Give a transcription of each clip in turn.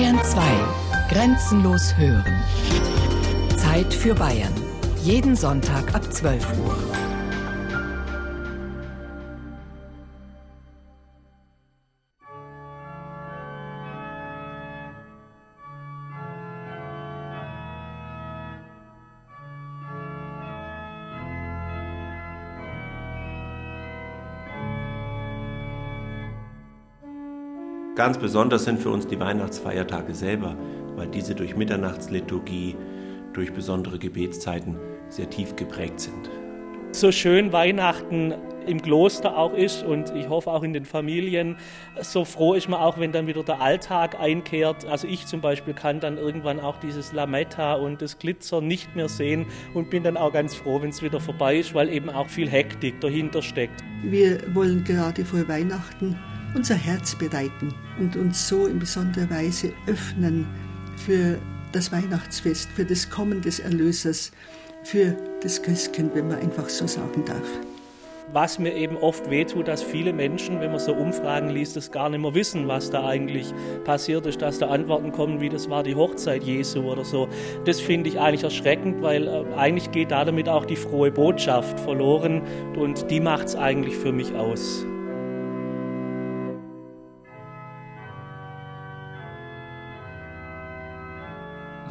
Bayern 2. Grenzenlos hören. Zeit für Bayern. Jeden Sonntag ab 12 Uhr. Ganz besonders sind für uns die Weihnachtsfeiertage selber, weil diese durch Mitternachtsliturgie, durch besondere Gebetszeiten sehr tief geprägt sind. So schön Weihnachten im Kloster auch ist und ich hoffe auch in den Familien. So froh ist man auch, wenn dann wieder der Alltag einkehrt. Also ich zum Beispiel kann dann irgendwann auch dieses Lametta und das Glitzer nicht mehr sehen und bin dann auch ganz froh, wenn es wieder vorbei ist, weil eben auch viel Hektik dahinter steckt. Wir wollen gerade vor Weihnachten unser Herz bereiten und uns so in besonderer Weise öffnen für das Weihnachtsfest, für das Kommen des Erlösers, für das Christkind, wenn man einfach so sagen darf. Was mir eben oft wehtut, dass viele Menschen, wenn man so Umfragen liest, das gar nicht mehr wissen, was da eigentlich passiert ist, dass da Antworten kommen, wie das war die Hochzeit Jesu oder so. Das finde ich eigentlich erschreckend, weil äh, eigentlich geht da damit auch die frohe Botschaft verloren und die macht es eigentlich für mich aus.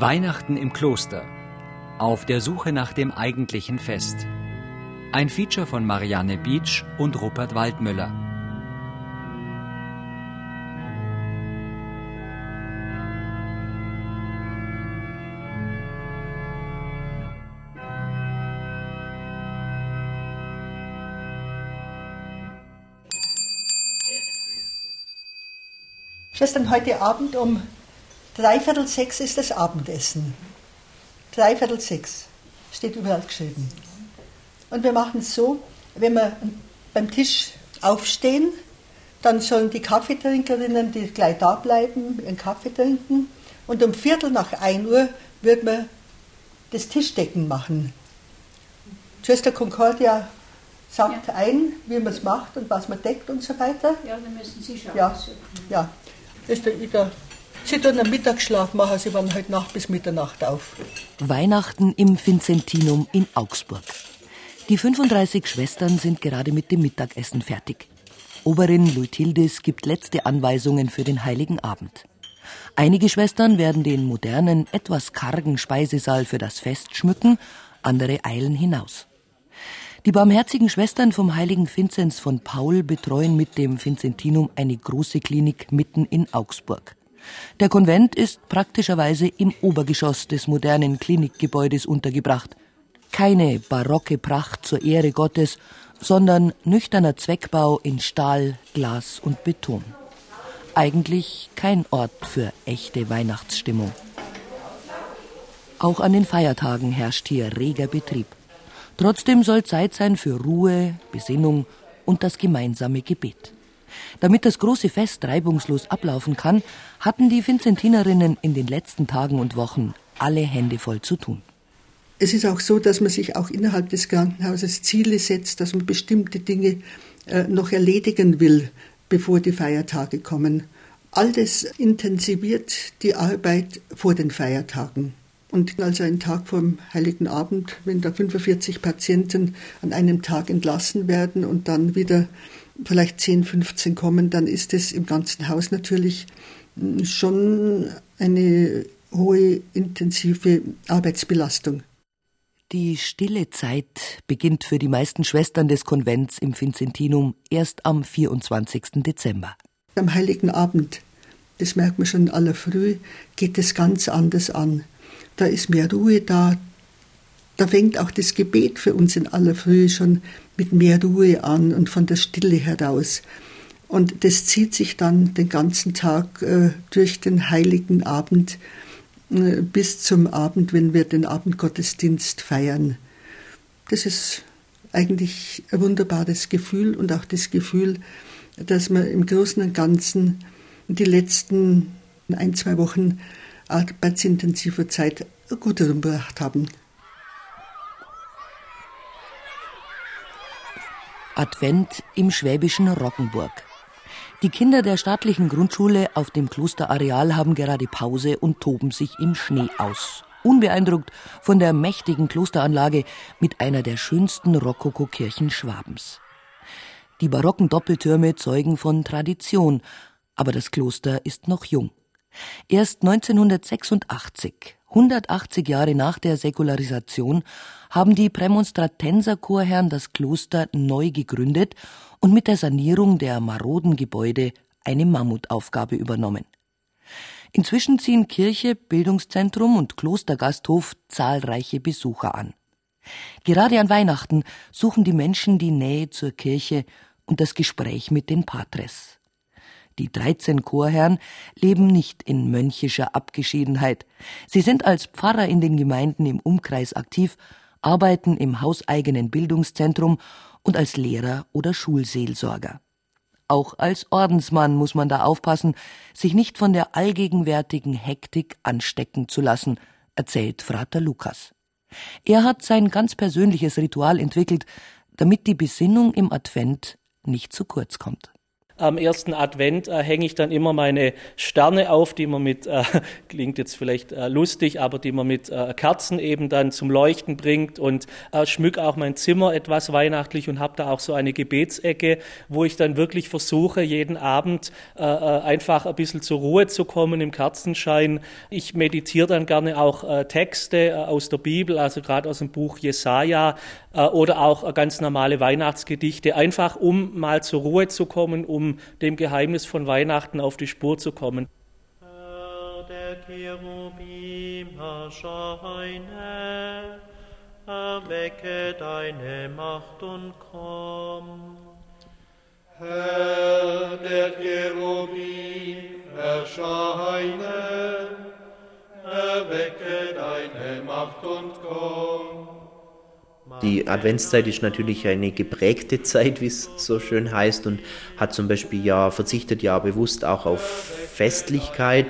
Weihnachten im Kloster. Auf der Suche nach dem eigentlichen Fest. Ein Feature von Marianne Beach und Rupert Waldmüller. Schwestern, heute Abend um dreiviertel sechs ist das Abendessen. Dreiviertel sechs steht überall geschrieben. Und wir machen es so, wenn wir beim Tisch aufstehen, dann sollen die Kaffeetrinkerinnen, die gleich da bleiben, ihren Kaffee trinken. Und um Viertel nach ein Uhr wird man das Tischdecken machen. Schwester Concordia sagt ja. ein, wie man es macht und was man deckt und so weiter. Ja, dann müssen Sie schon ja. ja. Das ist der, Sie tun einen Mittagsschlaf machen, sie waren heute Nacht bis Mitternacht auf. Weihnachten im Vincentinum in Augsburg. Die 35 Schwestern sind gerade mit dem Mittagessen fertig. Oberin Luithildis gibt letzte Anweisungen für den Heiligen Abend. Einige Schwestern werden den modernen, etwas kargen Speisesaal für das Fest schmücken, andere eilen hinaus. Die barmherzigen Schwestern vom heiligen Vinzenz von Paul betreuen mit dem Vincentinum eine große Klinik mitten in Augsburg. Der Konvent ist praktischerweise im Obergeschoss des modernen Klinikgebäudes untergebracht. Keine barocke Pracht zur Ehre Gottes, sondern nüchterner Zweckbau in Stahl, Glas und Beton. Eigentlich kein Ort für echte Weihnachtsstimmung. Auch an den Feiertagen herrscht hier reger Betrieb. Trotzdem soll Zeit sein für Ruhe, Besinnung und das gemeinsame Gebet. Damit das große Fest reibungslos ablaufen kann, hatten die Vincentinerinnen in den letzten Tagen und Wochen alle Hände voll zu tun. Es ist auch so, dass man sich auch innerhalb des Krankenhauses Ziele setzt, dass man bestimmte Dinge äh, noch erledigen will, bevor die Feiertage kommen. All das intensiviert die Arbeit vor den Feiertagen. Und also ein Tag vor dem Heiligen Abend, wenn da 45 Patienten an einem Tag entlassen werden und dann wieder vielleicht 10, 15 kommen, dann ist es im ganzen Haus natürlich schon eine hohe, intensive Arbeitsbelastung. Die stille Zeit beginnt für die meisten Schwestern des Konvents im Vincentinum erst am 24. Dezember. Am Heiligen Abend, das merkt man schon in aller Früh, geht es ganz anders an. Da ist mehr Ruhe da. Da fängt auch das Gebet für uns in aller Früh schon mit mehr Ruhe an und von der Stille heraus. Und das zieht sich dann den ganzen Tag äh, durch den heiligen Abend äh, bis zum Abend, wenn wir den Abendgottesdienst feiern. Das ist eigentlich ein wunderbares Gefühl und auch das Gefühl, dass wir im Großen und Ganzen die letzten ein, zwei Wochen arbeitsintensiver Zeit gut herumgebracht haben. Advent im schwäbischen Roggenburg. Die Kinder der staatlichen Grundschule auf dem Klosterareal haben gerade Pause und toben sich im Schnee aus. Unbeeindruckt von der mächtigen Klosteranlage mit einer der schönsten Rokokokirchen Schwabens. Die barocken Doppeltürme zeugen von Tradition, aber das Kloster ist noch jung. Erst 1986, 180 Jahre nach der Säkularisation, haben die Prämonstratenserchorherren das Kloster neu gegründet und mit der Sanierung der maroden Gebäude eine Mammutaufgabe übernommen. Inzwischen ziehen Kirche, Bildungszentrum und Klostergasthof zahlreiche Besucher an. Gerade an Weihnachten suchen die Menschen die Nähe zur Kirche und das Gespräch mit den Patres. Die 13 Chorherren leben nicht in mönchischer Abgeschiedenheit. Sie sind als Pfarrer in den Gemeinden im Umkreis aktiv, arbeiten im hauseigenen Bildungszentrum und als Lehrer oder Schulseelsorger. Auch als Ordensmann muss man da aufpassen, sich nicht von der allgegenwärtigen Hektik anstecken zu lassen, erzählt Frater Lukas. Er hat sein ganz persönliches Ritual entwickelt, damit die Besinnung im Advent nicht zu kurz kommt am ersten Advent äh, hänge ich dann immer meine Sterne auf, die man mit, äh, klingt jetzt vielleicht äh, lustig, aber die man mit äh, Kerzen eben dann zum Leuchten bringt und äh, schmück auch mein Zimmer etwas weihnachtlich und habe da auch so eine Gebetsecke, wo ich dann wirklich versuche, jeden Abend äh, einfach ein bisschen zur Ruhe zu kommen im Kerzenschein. Ich meditiere dann gerne auch Texte aus der Bibel, also gerade aus dem Buch Jesaja oder auch ganz normale Weihnachtsgedichte, einfach um mal zur Ruhe zu kommen, um dem Geheimnis von Weihnachten auf die Spur zu kommen. Herr der Cherubim erscheine, erwecke deine Macht und komm. Herr der Cherubim erscheine, erwecke deine Macht und komm. Die Adventszeit ist natürlich eine geprägte Zeit, wie es so schön heißt, und hat zum Beispiel ja verzichtet ja bewusst auch auf Festlichkeit.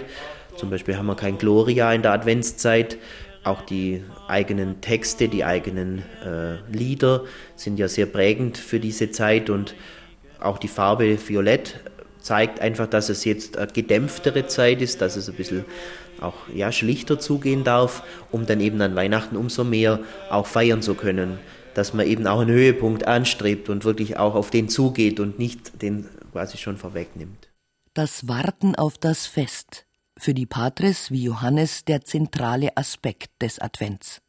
Zum Beispiel haben wir kein Gloria in der Adventszeit. Auch die eigenen Texte, die eigenen äh, Lieder sind ja sehr prägend für diese Zeit und auch die Farbe Violett zeigt einfach, dass es jetzt eine gedämpftere Zeit ist, dass es ein bisschen auch ja, schlichter zugehen darf, um dann eben an Weihnachten umso mehr auch feiern zu können. Dass man eben auch einen Höhepunkt anstrebt und wirklich auch auf den zugeht und nicht den quasi schon vorwegnimmt. Das Warten auf das Fest. Für die Patres wie Johannes der zentrale Aspekt des Advents.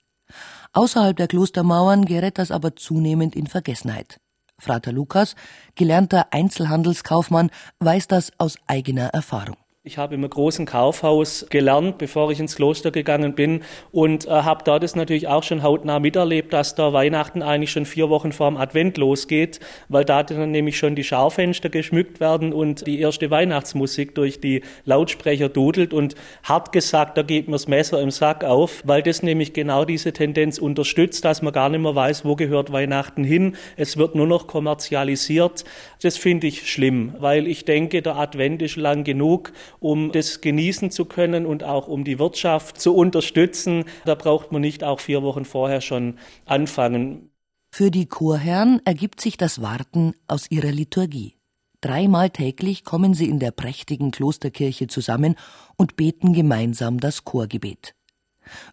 Außerhalb der Klostermauern gerät das aber zunehmend in Vergessenheit. Frater Lukas, gelernter Einzelhandelskaufmann, weiß das aus eigener Erfahrung. Ich habe im großen Kaufhaus gelernt, bevor ich ins Kloster gegangen bin und äh, habe da das natürlich auch schon hautnah miterlebt, dass da Weihnachten eigentlich schon vier Wochen vor dem Advent losgeht, weil da dann nämlich schon die Schaufenster geschmückt werden und die erste Weihnachtsmusik durch die Lautsprecher dudelt und hart gesagt, da geht mir das Messer im Sack auf, weil das nämlich genau diese Tendenz unterstützt, dass man gar nicht mehr weiß, wo gehört Weihnachten hin. Es wird nur noch kommerzialisiert. Das finde ich schlimm, weil ich denke, der Advent ist lang genug um das genießen zu können und auch um die Wirtschaft zu unterstützen. Da braucht man nicht auch vier Wochen vorher schon anfangen. Für die Chorherren ergibt sich das Warten aus ihrer Liturgie. Dreimal täglich kommen sie in der prächtigen Klosterkirche zusammen und beten gemeinsam das Chorgebet.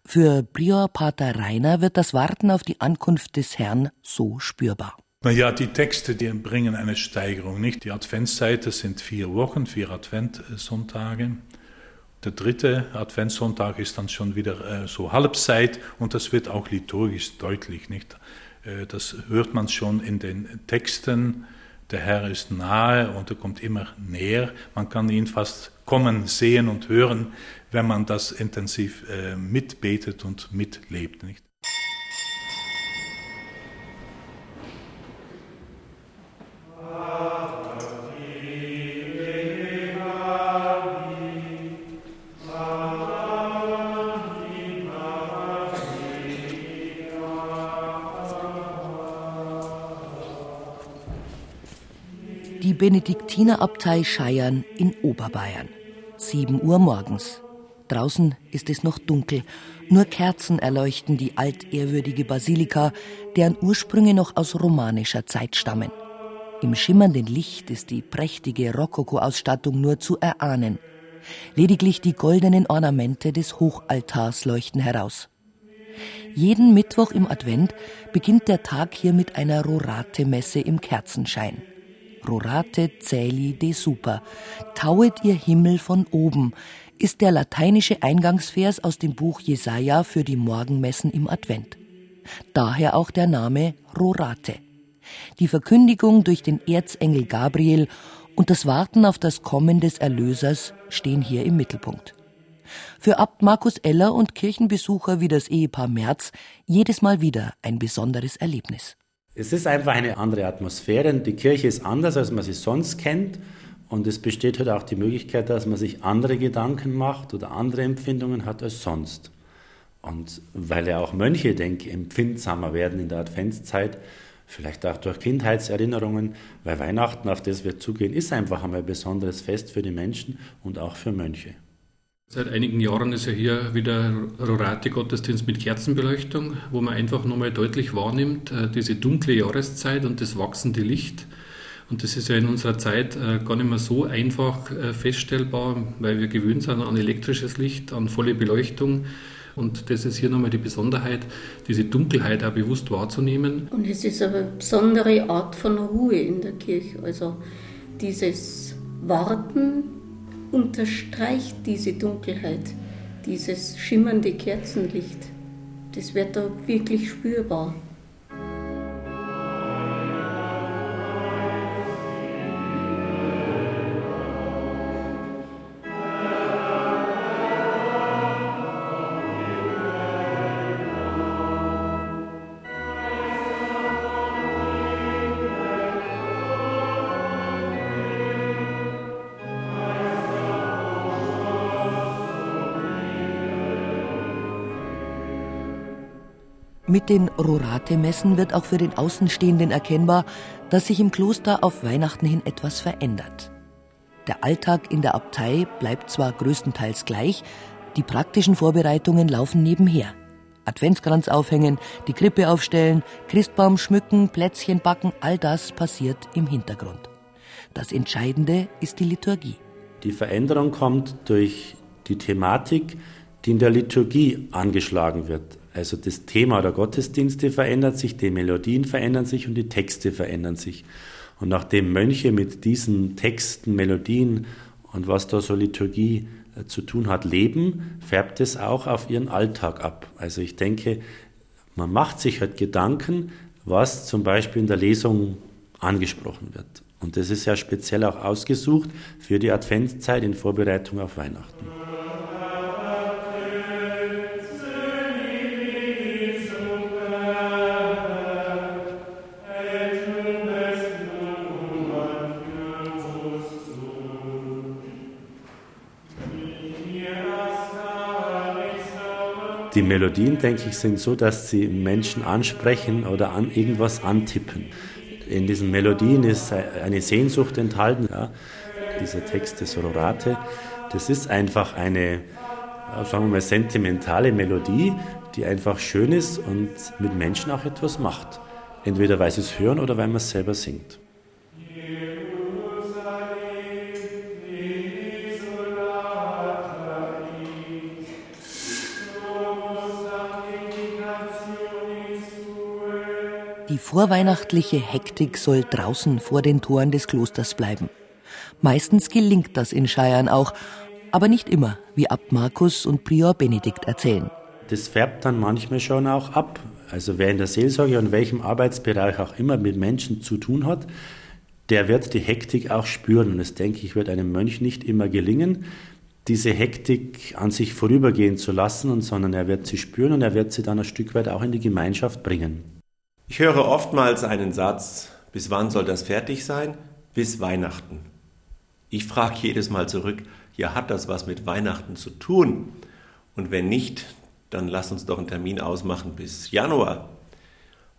Für Prior Pater Rainer wird das Warten auf die Ankunft des Herrn so spürbar. Naja, die Texte, die bringen eine Steigerung, nicht? Die Adventszeit, das sind vier Wochen, vier Adventssonntage. Der dritte Adventssonntag ist dann schon wieder äh, so Halbzeit und das wird auch liturgisch deutlich, nicht? Äh, das hört man schon in den Texten. Der Herr ist nahe und er kommt immer näher. Man kann ihn fast kommen, sehen und hören, wenn man das intensiv äh, mitbetet und mitlebt, nicht? Benediktinerabtei Scheiern in Oberbayern. 7 Uhr morgens. Draußen ist es noch dunkel. Nur Kerzen erleuchten die altehrwürdige Basilika, deren Ursprünge noch aus romanischer Zeit stammen. Im schimmernden Licht ist die prächtige Rokoko-Ausstattung nur zu erahnen. Lediglich die goldenen Ornamente des Hochaltars leuchten heraus. Jeden Mittwoch im Advent beginnt der Tag hier mit einer Rorate-Messe im Kerzenschein. Rorate Celi de Super, tauet ihr Himmel von oben, ist der lateinische Eingangsvers aus dem Buch Jesaja für die Morgenmessen im Advent. Daher auch der Name Rorate. Die Verkündigung durch den Erzengel Gabriel und das Warten auf das Kommen des Erlösers stehen hier im Mittelpunkt. Für Abt Markus Eller und Kirchenbesucher wie das Ehepaar Merz jedes Mal wieder ein besonderes Erlebnis. Es ist einfach eine andere Atmosphäre. Die Kirche ist anders, als man sie sonst kennt. Und es besteht halt auch die Möglichkeit, dass man sich andere Gedanken macht oder andere Empfindungen hat als sonst. Und weil ja auch Mönche, denke ich, empfindsamer werden in der Adventszeit, vielleicht auch durch Kindheitserinnerungen, weil Weihnachten, auf das wir zugehen, ist einfach einmal ein besonderes Fest für die Menschen und auch für Mönche. Seit einigen Jahren ist ja hier wieder Rorate-Gottesdienst mit Kerzenbeleuchtung, wo man einfach nochmal deutlich wahrnimmt, äh, diese dunkle Jahreszeit und das wachsende Licht. Und das ist ja in unserer Zeit äh, gar nicht mehr so einfach äh, feststellbar, weil wir gewöhnt sind an elektrisches Licht, an volle Beleuchtung. Und das ist hier nochmal die Besonderheit, diese Dunkelheit auch bewusst wahrzunehmen. Und es ist eine besondere Art von Ruhe in der Kirche. Also dieses Warten unterstreicht diese Dunkelheit, dieses schimmernde Kerzenlicht. Das wird da wirklich spürbar. Mit den Rorate-Messen wird auch für den Außenstehenden erkennbar, dass sich im Kloster auf Weihnachten hin etwas verändert. Der Alltag in der Abtei bleibt zwar größtenteils gleich, die praktischen Vorbereitungen laufen nebenher. Adventskranz aufhängen, die Krippe aufstellen, Christbaum schmücken, Plätzchen backen, all das passiert im Hintergrund. Das Entscheidende ist die Liturgie. Die Veränderung kommt durch die Thematik, die in der Liturgie angeschlagen wird. Also das Thema der Gottesdienste verändert sich, die Melodien verändern sich und die Texte verändern sich. Und nachdem Mönche mit diesen Texten, Melodien und was da so Liturgie äh, zu tun hat, leben, färbt es auch auf ihren Alltag ab. Also ich denke, man macht sich halt Gedanken, was zum Beispiel in der Lesung angesprochen wird. Und das ist ja speziell auch ausgesucht für die Adventszeit in Vorbereitung auf Weihnachten. Die Melodien, denke ich, sind so, dass sie Menschen ansprechen oder an irgendwas antippen. In diesen Melodien ist eine Sehnsucht enthalten. Ja. Dieser Text des Rorate, das ist einfach eine, sagen wir mal, sentimentale Melodie, die einfach schön ist und mit Menschen auch etwas macht. Entweder weil sie es hören oder weil man es selber singt. Die vorweihnachtliche Hektik soll draußen vor den Toren des Klosters bleiben. Meistens gelingt das in Scheiern auch, aber nicht immer, wie Abt Markus und Prior Benedikt erzählen. Das färbt dann manchmal schon auch ab. Also wer in der Seelsorge und welchem Arbeitsbereich auch immer mit Menschen zu tun hat, der wird die Hektik auch spüren. Und das denke ich, wird einem Mönch nicht immer gelingen, diese Hektik an sich vorübergehen zu lassen, sondern er wird sie spüren und er wird sie dann ein Stück weit auch in die Gemeinschaft bringen. Ich höre oftmals einen Satz, bis wann soll das fertig sein? Bis Weihnachten. Ich frage jedes Mal zurück, ja, hat das was mit Weihnachten zu tun? Und wenn nicht, dann lass uns doch einen Termin ausmachen bis Januar.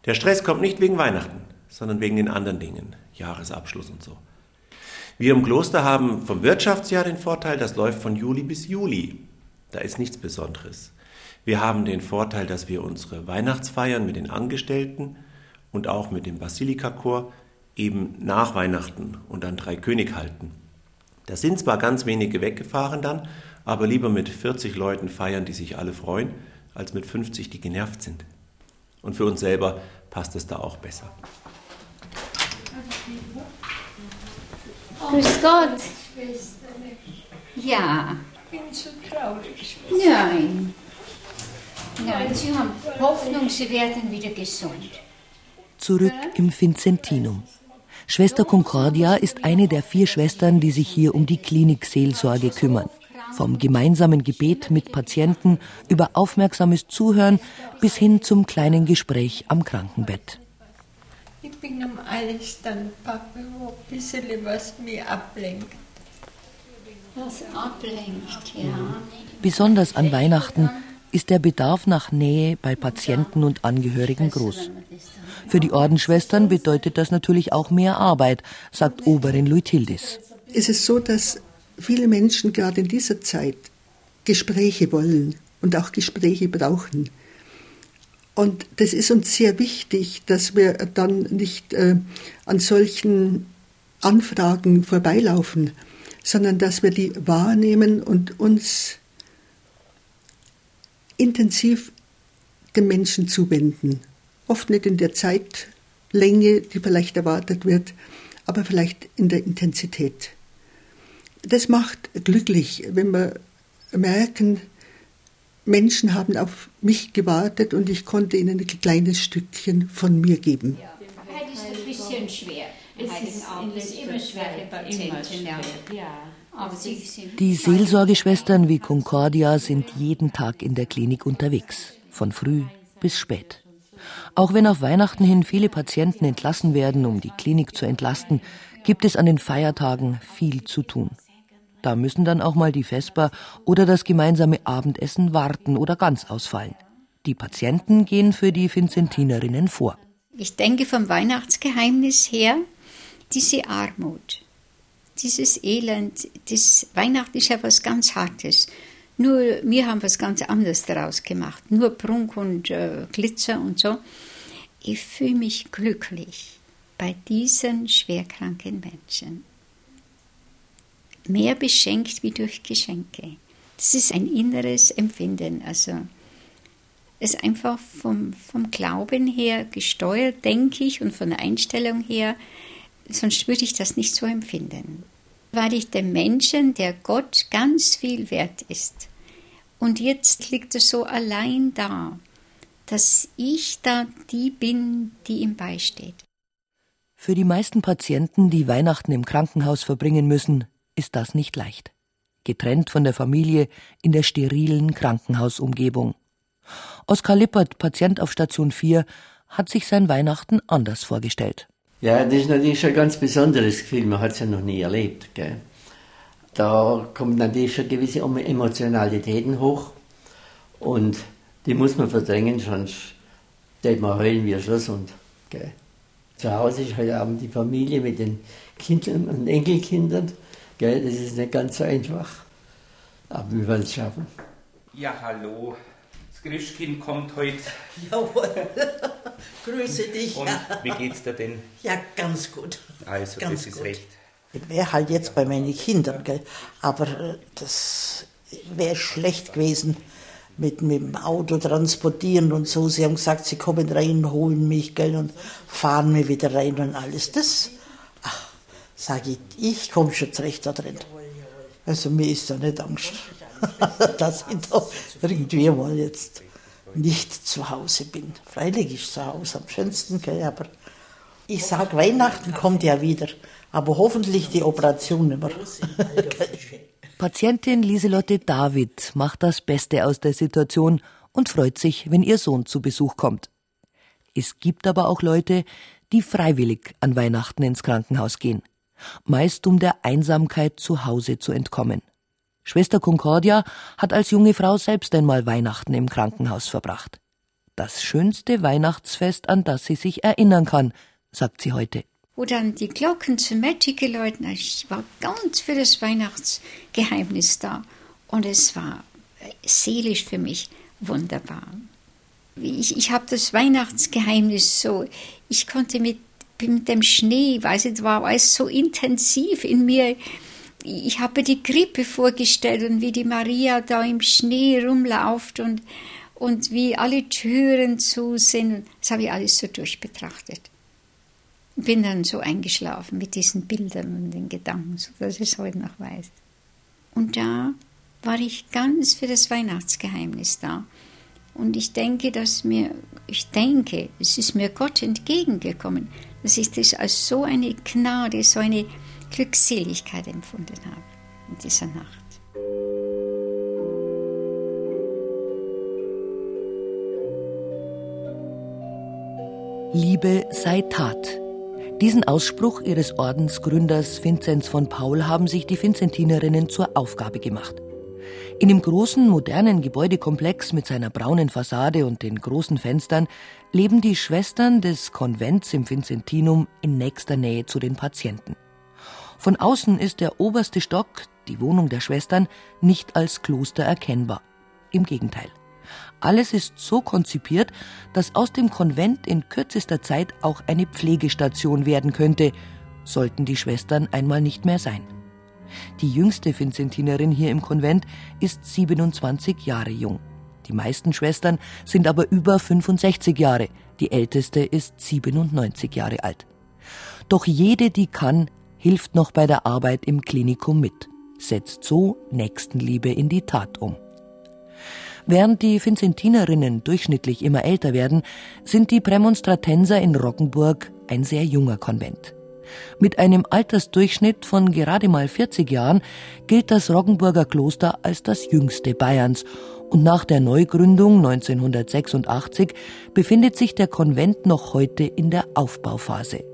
Der Stress kommt nicht wegen Weihnachten, sondern wegen den anderen Dingen, Jahresabschluss und so. Wir im Kloster haben vom Wirtschaftsjahr den Vorteil, das läuft von Juli bis Juli. Da ist nichts Besonderes. Wir haben den Vorteil, dass wir unsere Weihnachtsfeiern mit den Angestellten und auch mit dem Basilika-Chor eben nach Weihnachten und dann drei König halten. Da sind zwar ganz wenige weggefahren dann, aber lieber mit 40 Leuten feiern, die sich alle freuen, als mit 50, die genervt sind. Und für uns selber passt es da auch besser. Grüß Gott. Ja. Ich bin so traurig. Nein. Nein, Sie haben Hoffnung, Sie werden wieder gesund. Zurück im Vincentinum. Schwester Concordia ist eine der vier Schwestern, die sich hier um die Klinikseelsorge kümmern. Vom gemeinsamen Gebet mit Patienten über aufmerksames Zuhören bis hin zum kleinen Gespräch am Krankenbett. Ich bin um alles dankbar, ein bisschen was mich ablenkt. Was ablenkt, ja. Besonders an Weihnachten ist der Bedarf nach Nähe bei Patienten und Angehörigen groß. Für die Ordensschwestern bedeutet das natürlich auch mehr Arbeit, sagt Oberin Luithildis. Es ist so, dass viele Menschen gerade in dieser Zeit Gespräche wollen und auch Gespräche brauchen. Und das ist uns sehr wichtig, dass wir dann nicht äh, an solchen Anfragen vorbeilaufen, sondern dass wir die wahrnehmen und uns intensiv dem Menschen zuwenden. Oft nicht in der Zeitlänge, die vielleicht erwartet wird, aber vielleicht in der Intensität. Das macht glücklich, wenn wir merken, Menschen haben auf mich gewartet und ich konnte ihnen ein kleines Stückchen von mir geben. Ja. Heute ist ein bisschen schwer. Es ist, ist immer schwer für Patienten. Ja. Die Seelsorgeschwestern wie Concordia sind jeden Tag in der Klinik unterwegs, von früh bis spät. Auch wenn auf Weihnachten hin viele Patienten entlassen werden, um die Klinik zu entlasten, gibt es an den Feiertagen viel zu tun. Da müssen dann auch mal die Vesper oder das gemeinsame Abendessen warten oder ganz ausfallen. Die Patienten gehen für die Vincentinerinnen vor. Ich denke vom Weihnachtsgeheimnis her diese Armut dieses Elend, das Weihnachten ist ja was ganz Hartes. Nur wir haben was ganz anderes daraus gemacht. Nur Prunk und äh, Glitzer und so. Ich fühle mich glücklich bei diesen schwerkranken Menschen. Mehr beschenkt wie durch Geschenke. Das ist ein inneres Empfinden. Also ist einfach vom, vom Glauben her gesteuert, denke ich, und von der Einstellung her sonst würde ich das nicht so empfinden. Weil ich dem Menschen, der Gott ganz viel wert ist, und jetzt liegt er so allein da, dass ich da die bin, die ihm beisteht. Für die meisten Patienten, die Weihnachten im Krankenhaus verbringen müssen, ist das nicht leicht. Getrennt von der Familie in der sterilen Krankenhausumgebung. Oskar Lippert, Patient auf Station 4, hat sich sein Weihnachten anders vorgestellt. Ja, das ist natürlich ein ganz besonderes Gefühl, man hat es ja noch nie erlebt. Gell? Da kommen natürlich schon gewisse Emotionalitäten hoch und die muss man verdrängen, sonst geht man heulen wie ein Schlosshund. Gell? Zu Hause ist heute Abend die Familie mit den Kindern und Enkelkindern. Gell? Das ist nicht ganz so einfach, aber wir werden es schaffen. Ja, hallo. Das Christkind kommt heute. Jawohl. Grüße dich. Und wie geht's dir denn? Ja, ganz gut. Also, ganz das ist gut. recht. Ich wäre halt jetzt bei meinen Kindern, gell? aber äh, das wäre schlecht gewesen mit, mit dem Auto transportieren und so. Sie haben gesagt, sie kommen rein, holen mich gell, und fahren mir wieder rein und alles. Das, ach, sage ich, ich komme schon zurecht da drin. Also mir ist da nicht Angst, dass ich da irgendwie mal jetzt nicht zu Hause bin. Freilich ist zu Hause am schönsten, gell, aber ich sage, Weihnachten kommt ja wieder, aber hoffentlich die Operation mehr. Patientin Lieselotte David macht das Beste aus der Situation und freut sich, wenn ihr Sohn zu Besuch kommt. Es gibt aber auch Leute, die freiwillig an Weihnachten ins Krankenhaus gehen, meist um der Einsamkeit zu Hause zu entkommen. Schwester Concordia hat als junge Frau selbst einmal Weihnachten im Krankenhaus verbracht. Das schönste Weihnachtsfest, an das sie sich erinnern kann, sagt sie heute. Wo dann die Glocken zum Metti geläutet haben, ich war ganz für das Weihnachtsgeheimnis da. Und es war seelisch für mich wunderbar. Ich, ich habe das Weihnachtsgeheimnis so, ich konnte mit mit dem Schnee, weiß ich, war alles so intensiv in mir. Ich habe die Krippe vorgestellt und wie die Maria da im Schnee rumläuft und, und wie alle Türen zu sind. Das habe ich alles so durchbetrachtet. Bin dann so eingeschlafen mit diesen Bildern und den Gedanken, so dass ich es heute noch weiß. Und da war ich ganz für das Weihnachtsgeheimnis da. Und ich denke, dass mir, ich denke, es ist mir Gott entgegengekommen, dass ich das als so eine Gnade, so eine Glückseligkeit empfunden habe in dieser Nacht. Liebe sei Tat. Diesen Ausspruch ihres Ordensgründers Vinzenz von Paul haben sich die Vinzentinerinnen zur Aufgabe gemacht. In dem großen, modernen Gebäudekomplex mit seiner braunen Fassade und den großen Fenstern leben die Schwestern des Konvents im Vincentinum in nächster Nähe zu den Patienten. Von außen ist der oberste Stock, die Wohnung der Schwestern, nicht als Kloster erkennbar. Im Gegenteil. Alles ist so konzipiert, dass aus dem Konvent in kürzester Zeit auch eine Pflegestation werden könnte, sollten die Schwestern einmal nicht mehr sein. Die jüngste Vinzentinerin hier im Konvent ist 27 Jahre jung. Die meisten Schwestern sind aber über 65 Jahre, die älteste ist 97 Jahre alt. Doch jede, die kann, hilft noch bei der Arbeit im Klinikum mit, setzt so Nächstenliebe in die Tat um. Während die Vinzentinerinnen durchschnittlich immer älter werden, sind die Prämonstratenser in Roggenburg ein sehr junger Konvent. Mit einem Altersdurchschnitt von gerade mal 40 Jahren gilt das Roggenburger Kloster als das jüngste Bayerns und nach der Neugründung 1986 befindet sich der Konvent noch heute in der Aufbauphase.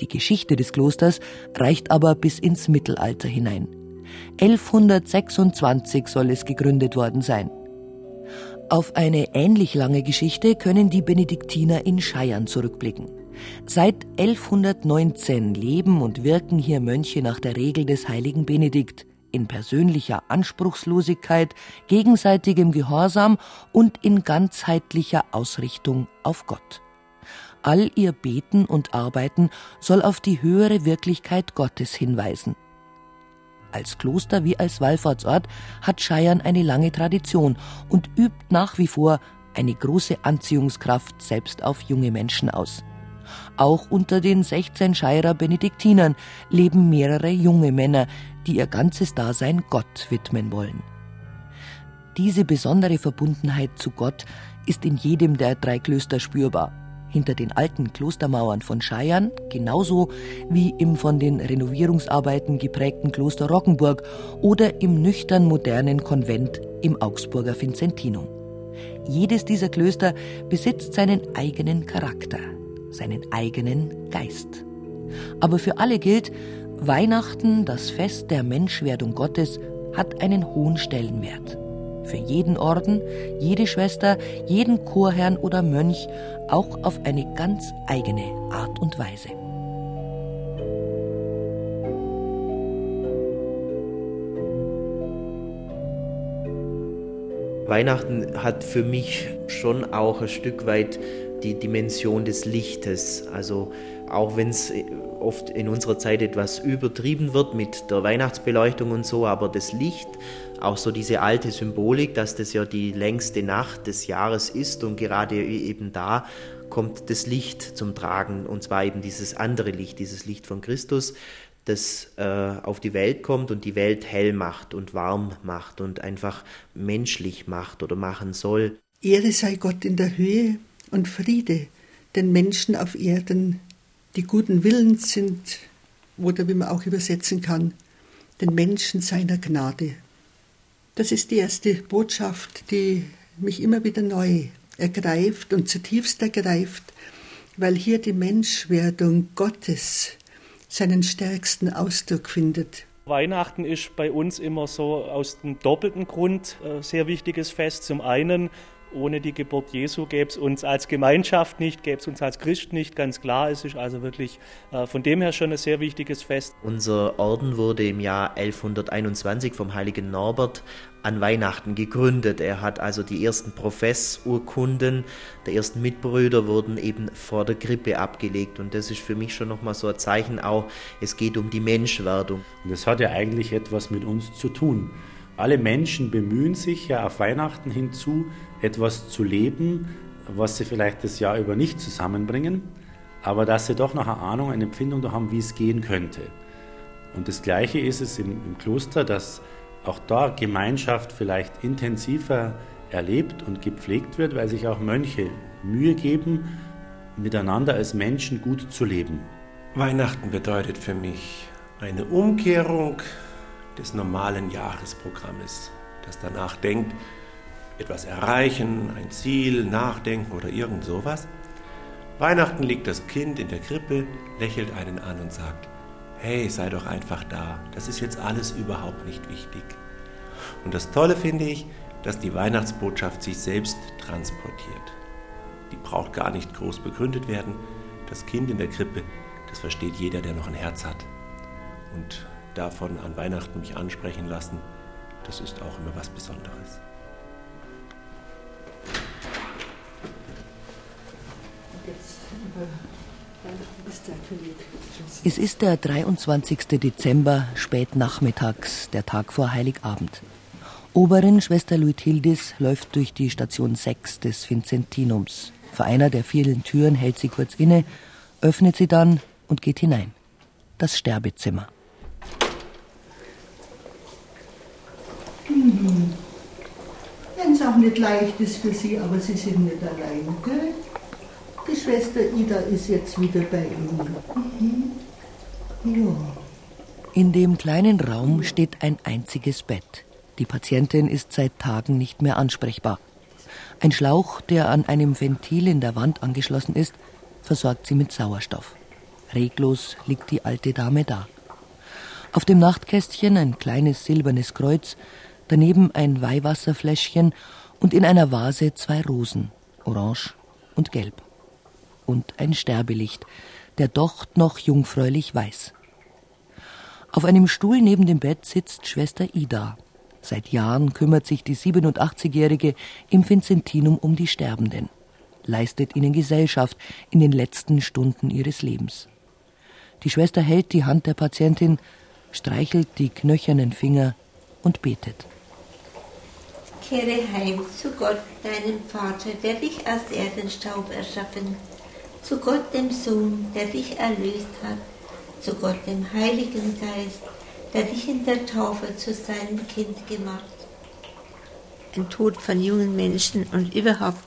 Die Geschichte des Klosters reicht aber bis ins Mittelalter hinein. 1126 soll es gegründet worden sein. Auf eine ähnlich lange Geschichte können die Benediktiner in Scheiern zurückblicken. Seit 1119 leben und wirken hier Mönche nach der Regel des heiligen Benedikt in persönlicher Anspruchslosigkeit, gegenseitigem Gehorsam und in ganzheitlicher Ausrichtung auf Gott. All ihr Beten und Arbeiten soll auf die höhere Wirklichkeit Gottes hinweisen. Als Kloster wie als Wallfahrtsort hat Scheiern eine lange Tradition und übt nach wie vor eine große Anziehungskraft selbst auf junge Menschen aus. Auch unter den 16 Scheirer Benediktinern leben mehrere junge Männer, die ihr ganzes Dasein Gott widmen wollen. Diese besondere Verbundenheit zu Gott ist in jedem der drei Klöster spürbar. Hinter den alten Klostermauern von Scheiern, genauso wie im von den Renovierungsarbeiten geprägten Kloster Rockenburg oder im nüchtern modernen Konvent im Augsburger Vincentinum. Jedes dieser Klöster besitzt seinen eigenen Charakter, seinen eigenen Geist. Aber für alle gilt, Weihnachten, das Fest der Menschwerdung Gottes, hat einen hohen Stellenwert. Für jeden Orden, jede Schwester, jeden Chorherrn oder Mönch auch auf eine ganz eigene Art und Weise. Weihnachten hat für mich schon auch ein Stück weit die Dimension des Lichtes. Also auch wenn es oft in unserer Zeit etwas übertrieben wird mit der Weihnachtsbeleuchtung und so, aber das Licht, auch so diese alte Symbolik, dass das ja die längste Nacht des Jahres ist und gerade eben da kommt das Licht zum Tragen und zwar eben dieses andere Licht, dieses Licht von Christus, das äh, auf die Welt kommt und die Welt hell macht und warm macht und einfach menschlich macht oder machen soll. Ehre sei Gott in der Höhe und Friede den Menschen auf Erden, die guten Willens sind, oder wie man auch übersetzen kann, den Menschen seiner Gnade. Das ist die erste Botschaft, die mich immer wieder neu ergreift und zutiefst ergreift, weil hier die Menschwerdung Gottes seinen stärksten Ausdruck findet. Weihnachten ist bei uns immer so aus dem doppelten Grund ein äh, sehr wichtiges Fest. Zum einen ohne die Geburt Jesu gäbe es uns als Gemeinschaft nicht, gäbe es uns als Christ nicht, ganz klar. Es ist also wirklich äh, von dem her schon ein sehr wichtiges Fest. Unser Orden wurde im Jahr 1121 vom heiligen Norbert an Weihnachten gegründet. Er hat also die ersten Professurkunden der ersten Mitbrüder wurden eben vor der Krippe abgelegt und das ist für mich schon nochmal so ein Zeichen auch, es geht um die Menschwerdung. Und das hat ja eigentlich etwas mit uns zu tun. Alle Menschen bemühen sich ja auf Weihnachten hinzu, etwas zu leben, was sie vielleicht das Jahr über nicht zusammenbringen, aber dass sie doch noch eine Ahnung, eine Empfindung haben, wie es gehen könnte. Und das Gleiche ist es im, im Kloster, dass auch da Gemeinschaft vielleicht intensiver erlebt und gepflegt wird, weil sich auch Mönche Mühe geben, miteinander als Menschen gut zu leben. Weihnachten bedeutet für mich eine Umkehrung des normalen Jahresprogrammes, das danach denkt, etwas erreichen, ein Ziel, nachdenken oder irgend sowas. Weihnachten liegt das Kind in der Krippe, lächelt einen an und sagt, hey, sei doch einfach da, das ist jetzt alles überhaupt nicht wichtig. Und das Tolle finde ich, dass die Weihnachtsbotschaft sich selbst transportiert. Die braucht gar nicht groß begründet werden. Das Kind in der Krippe, das versteht jeder, der noch ein Herz hat. Und davon an Weihnachten mich ansprechen lassen, das ist auch immer was Besonderes. Es ist der 23. Dezember, spät nachmittags, der Tag vor Heiligabend. Oberin Schwester Luithildis läuft durch die Station 6 des Vincentinums. Vor einer der vielen Türen hält sie kurz inne, öffnet sie dann und geht hinein. Das Sterbezimmer. Mhm. Wenn es auch nicht leicht ist für Sie, aber Sie sind nicht allein, gell? Die Schwester Ida ist jetzt wieder bei Ihnen. Mhm. Ja. In dem kleinen Raum steht ein einziges Bett. Die Patientin ist seit Tagen nicht mehr ansprechbar. Ein Schlauch, der an einem Ventil in der Wand angeschlossen ist, versorgt sie mit Sauerstoff. Reglos liegt die alte Dame da. Auf dem Nachtkästchen ein kleines silbernes Kreuz, daneben ein Weihwasserfläschchen und in einer Vase zwei Rosen, orange und gelb. Und ein Sterbelicht, der Docht noch jungfräulich weiß. Auf einem Stuhl neben dem Bett sitzt Schwester Ida, Seit Jahren kümmert sich die 87-Jährige im Vincentinum um die Sterbenden, leistet ihnen Gesellschaft in den letzten Stunden ihres Lebens. Die Schwester hält die Hand der Patientin, streichelt die knöchernen Finger und betet. Kehre heim zu Gott, deinem Vater, der dich aus Erdenstaub erschaffen, zu Gott, dem Sohn, der dich erlöst hat, zu Gott, dem Heiligen Geist, der dich in der Taufe zu seinem Kind gemacht. Ein Tod von jungen Menschen und überhaupt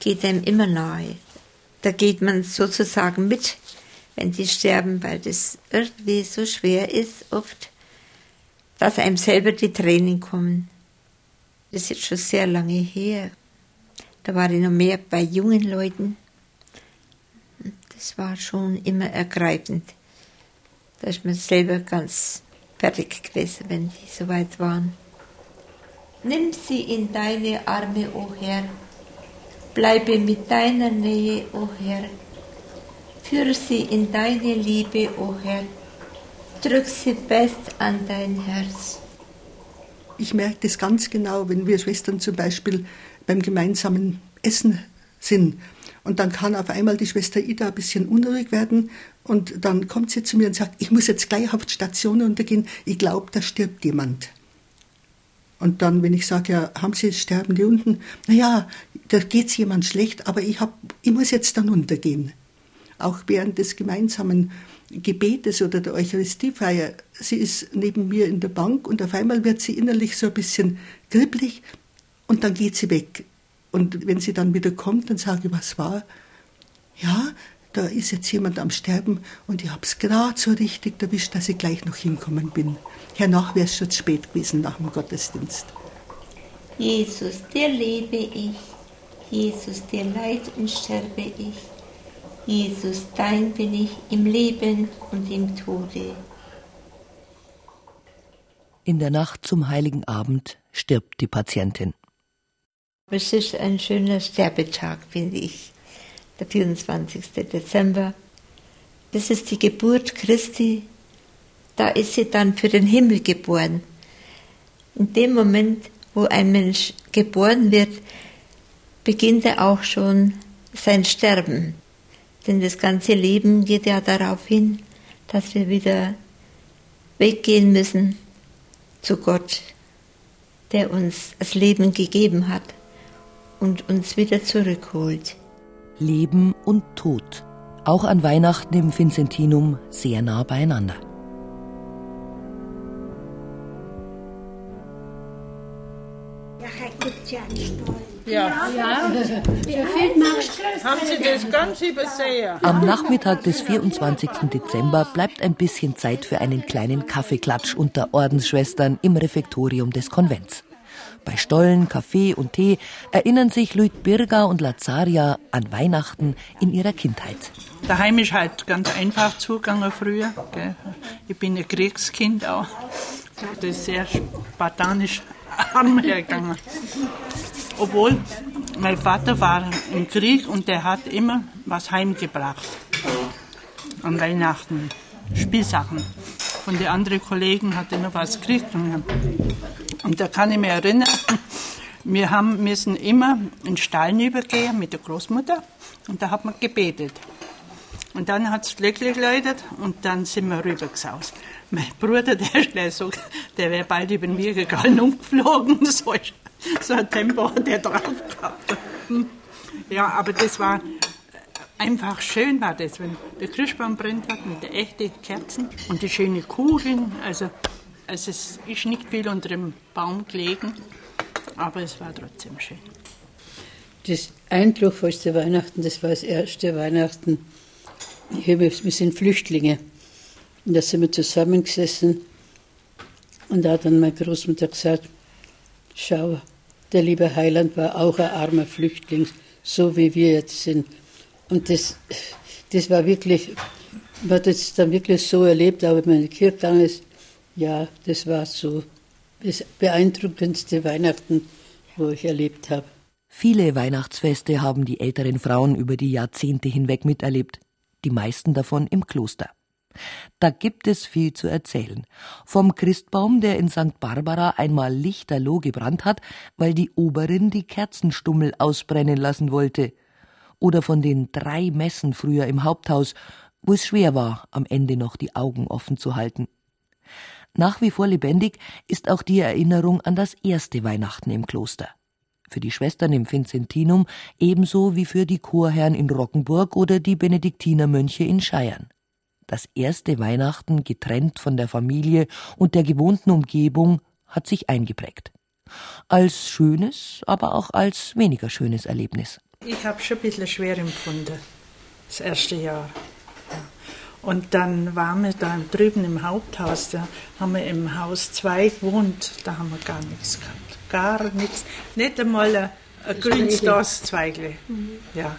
geht einem immer nahe. Da geht man sozusagen mit, wenn die sterben, weil das irgendwie so schwer ist oft, dass einem selber die Tränen kommen. Das ist jetzt schon sehr lange her. Da war ich noch mehr bei jungen Leuten. Das war schon immer ergreifend. Da ist man selber ganz fertig gewesen, wenn die so weit waren. Nimm sie in deine Arme, o oh Herr. Bleibe mit deiner Nähe, o oh Herr. Führe sie in deine Liebe, o oh Herr. Drück sie fest an dein Herz. Ich merke das ganz genau, wenn wir Schwestern zum Beispiel beim gemeinsamen Essen sind. Und dann kann auf einmal die Schwester Ida ein bisschen unruhig werden und dann kommt sie zu mir und sagt, ich muss jetzt gleich auf die Station untergehen, ich glaube, da stirbt jemand. Und dann, wenn ich sage, ja, haben Sie Sterbende unten? Naja, da geht es jemand schlecht, aber ich, hab, ich muss jetzt dann untergehen. Auch während des gemeinsamen Gebetes oder der Eucharistiefeier, sie ist neben mir in der Bank und auf einmal wird sie innerlich so ein bisschen kribbelig und dann geht sie weg. Und wenn sie dann wieder kommt, dann sage ich, was war? Ja, da ist jetzt jemand am Sterben und ich habe es gerade so richtig erwischt, dass ich gleich noch hinkommen bin. Hernach wäre es schon zu spät gewesen nach dem Gottesdienst. Jesus, dir lebe ich. Jesus, dir leid und sterbe ich. Jesus, dein bin ich im Leben und im Tode. In der Nacht zum heiligen Abend stirbt die Patientin. Es ist ein schöner Sterbetag, finde ich. Der 24. Dezember. Das ist die Geburt Christi. Da ist sie dann für den Himmel geboren. In dem Moment, wo ein Mensch geboren wird, beginnt er auch schon sein Sterben. Denn das ganze Leben geht ja darauf hin, dass wir wieder weggehen müssen zu Gott, der uns das Leben gegeben hat und uns wieder zurückholt. Leben und Tod, auch an Weihnachten im Vincentinum sehr nah beieinander. Ja, ja. Haben Sie das ganz übersehen? Am Nachmittag des 24. Dezember bleibt ein bisschen Zeit für einen kleinen Kaffeeklatsch unter Ordensschwestern im Refektorium des Konvents. Bei Stollen, Kaffee und Tee erinnern sich Luit Birger und Lazaria an Weihnachten in ihrer Kindheit. Daheim ist halt ganz einfach zugegangen früher. Gell. Ich bin ein Kriegskind auch. Das ist sehr spartanisch arm hergegangen. Obwohl mein Vater war im Krieg und der hat immer was heimgebracht. An Weihnachten. Spielsachen. Von den anderen Kollegen hat immer was gekriegt. Und da kann ich mich erinnern, wir haben müssen immer in den Stall übergehen mit der Großmutter und da hat man gebetet. Und dann hat es Glöckle geläutet und dann sind wir rübergesaust. Mein Bruder, der ist so, der wäre bald über den Wirgegallen umgeflogen. So, so ein Tempo hat der drauf gehabt. Ja, aber das war einfach schön, war das, wenn der Christbaum brennt hat mit den echten Kerzen und die schönen Kugeln. Also, also es ist nicht viel unter dem Baum gelegen, aber es war trotzdem schön. Das eindrucksvollste Weihnachten, das war das erste Weihnachten. Hier, wir sind Flüchtlinge. Und da sind wir zusammengesessen und da hat dann meine Großmutter gesagt, schau, der liebe Heiland war auch ein armer Flüchtling, so wie wir jetzt sind. Und das, das war wirklich, man hat es dann wirklich so erlebt, auch wenn man in die Kirche gegangen ist, ja, das war so das beeindruckendste Weihnachten, wo ich erlebt habe. Viele Weihnachtsfeste haben die älteren Frauen über die Jahrzehnte hinweg miterlebt, die meisten davon im Kloster. Da gibt es viel zu erzählen. Vom Christbaum, der in St. Barbara einmal lichterloh gebrannt hat, weil die Oberin die Kerzenstummel ausbrennen lassen wollte. Oder von den drei Messen früher im Haupthaus, wo es schwer war, am Ende noch die Augen offen zu halten. Nach wie vor lebendig ist auch die Erinnerung an das erste Weihnachten im Kloster. Für die Schwestern im Vincentinum ebenso wie für die Chorherren in Rockenburg oder die Benediktinermönche in Scheiern das erste Weihnachten getrennt von der Familie und der gewohnten Umgebung hat sich eingeprägt. Als schönes, aber auch als weniger schönes Erlebnis. Ich habe schon ein bisschen schwer empfunden, das erste Jahr. Und dann waren wir da drüben im Haupthaus, da haben wir im Haus 2 gewohnt, da haben wir gar nichts gehabt. Gar nichts. Nicht einmal ein, ein grünes Dorszweigle. Mhm. Ja.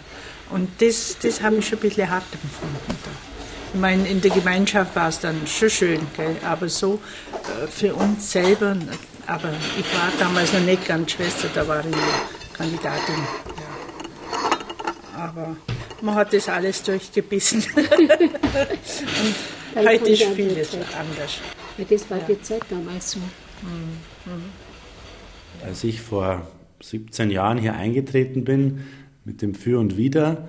Und das, das habe ich schon ein bisschen hart empfunden. Da. Ich meine, in der Gemeinschaft war es dann schon schön, gell? aber so äh, für uns selber, aber ich war damals noch nicht ganz Schwester, da war ich Kandidatin. Ja. Aber man hat das alles durchgebissen. Und heute ist vieles anders. Ja, das war ja. die Zeit damals so. Mhm. Als ich vor 17 Jahren hier eingetreten bin, mit dem Für und Wider,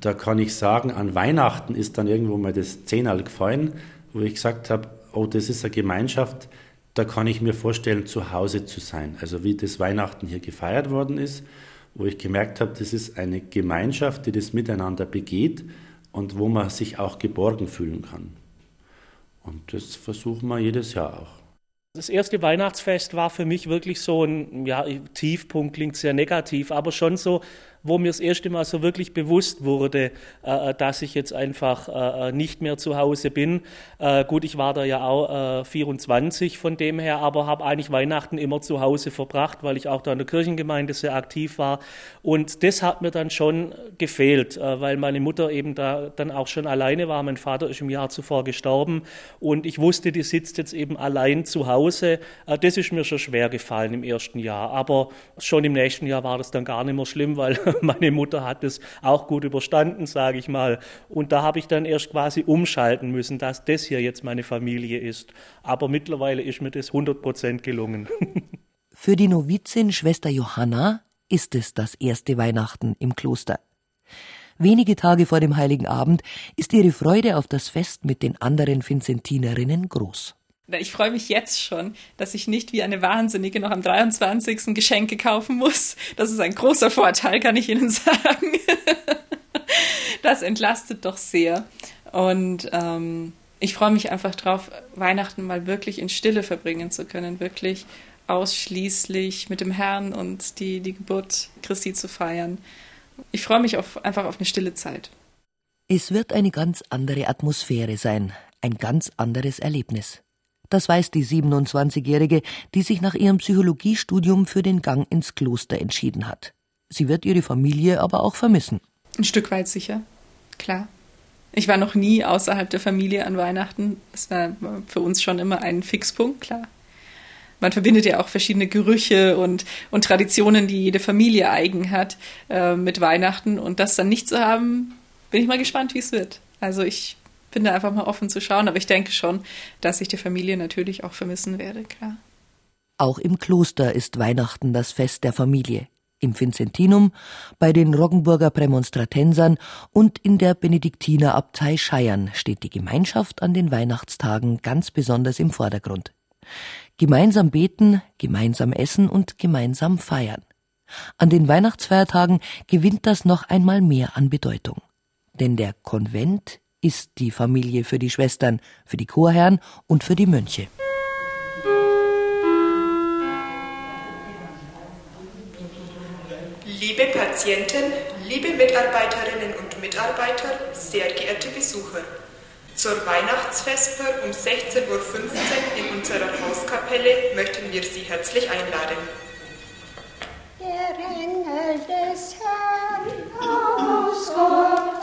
da kann ich sagen, an Weihnachten ist dann irgendwo mal das Zehnerl gefallen, wo ich gesagt habe, oh, das ist eine Gemeinschaft, da kann ich mir vorstellen, zu Hause zu sein. Also wie das Weihnachten hier gefeiert worden ist, wo ich gemerkt habe, das ist eine Gemeinschaft, die das miteinander begeht und wo man sich auch geborgen fühlen kann. Und das versuchen wir jedes Jahr auch. Das erste Weihnachtsfest war für mich wirklich so ein ja, Tiefpunkt, klingt sehr negativ, aber schon so wo mir das erste Mal so wirklich bewusst wurde, äh, dass ich jetzt einfach äh, nicht mehr zu Hause bin. Äh, gut, ich war da ja auch 24 von dem her, aber habe eigentlich Weihnachten immer zu Hause verbracht, weil ich auch da in der Kirchengemeinde sehr aktiv war. Und das hat mir dann schon gefehlt, weil meine Mutter eben da dann auch schon alleine war. Mein Vater ist im Jahr zuvor gestorben und ich wusste, die sitzt jetzt eben allein zu Hause. Das ist mir schon schwer gefallen im ersten Jahr, aber schon im nächsten Jahr war das dann gar nicht mehr schlimm, weil meine Mutter hat es auch gut überstanden, sage ich mal. Und da habe ich dann erst quasi umschalten müssen, dass das hier jetzt meine Familie ist. Aber mittlerweile ist mir das 100 Prozent gelungen. Für die Novizin Schwester Johanna ist es das erste Weihnachten im Kloster. Wenige Tage vor dem Heiligen Abend ist ihre Freude auf das Fest mit den anderen Vinzentinerinnen groß. Ich freue mich jetzt schon, dass ich nicht wie eine Wahnsinnige noch am 23. Geschenke kaufen muss. Das ist ein großer Vorteil, kann ich Ihnen sagen. Das entlastet doch sehr. Und ähm, ich freue mich einfach drauf, Weihnachten mal wirklich in Stille verbringen zu können, wirklich ausschließlich mit dem Herrn und die, die Geburt Christi zu feiern. Ich freue mich auf, einfach auf eine stille Zeit. Es wird eine ganz andere Atmosphäre sein, ein ganz anderes Erlebnis. Das weiß die 27-Jährige, die sich nach ihrem Psychologiestudium für den Gang ins Kloster entschieden hat. Sie wird ihre Familie aber auch vermissen. Ein Stück weit sicher, klar. Ich war noch nie außerhalb der Familie an Weihnachten. Es war für uns schon immer ein Fixpunkt, klar. Man verbindet ja auch verschiedene Gerüche und, und Traditionen, die jede Familie eigen hat, äh, mit Weihnachten. Und das dann nicht zu haben, bin ich mal gespannt, wie es wird. Also ich bin da einfach mal offen zu schauen. Aber ich denke schon, dass ich die Familie natürlich auch vermissen werde, klar. Auch im Kloster ist Weihnachten das Fest der Familie. Im Vincentinum, bei den Roggenburger Prämonstratensern und in der Benediktinerabtei Scheiern steht die Gemeinschaft an den Weihnachtstagen ganz besonders im Vordergrund. Gemeinsam beten, gemeinsam essen und gemeinsam feiern. An den Weihnachtsfeiertagen gewinnt das noch einmal mehr an Bedeutung. Denn der Konvent ist die Familie für die Schwestern, für die Chorherren und für die Mönche. Liebe Patienten, liebe Mitarbeiterinnen und Mitarbeiter, sehr geehrte Besucher. Zur Weihnachtsvesper um 16.15 Uhr in unserer Hauskapelle möchten wir Sie herzlich einladen. Der Engel des Herrn aus Gottes Macht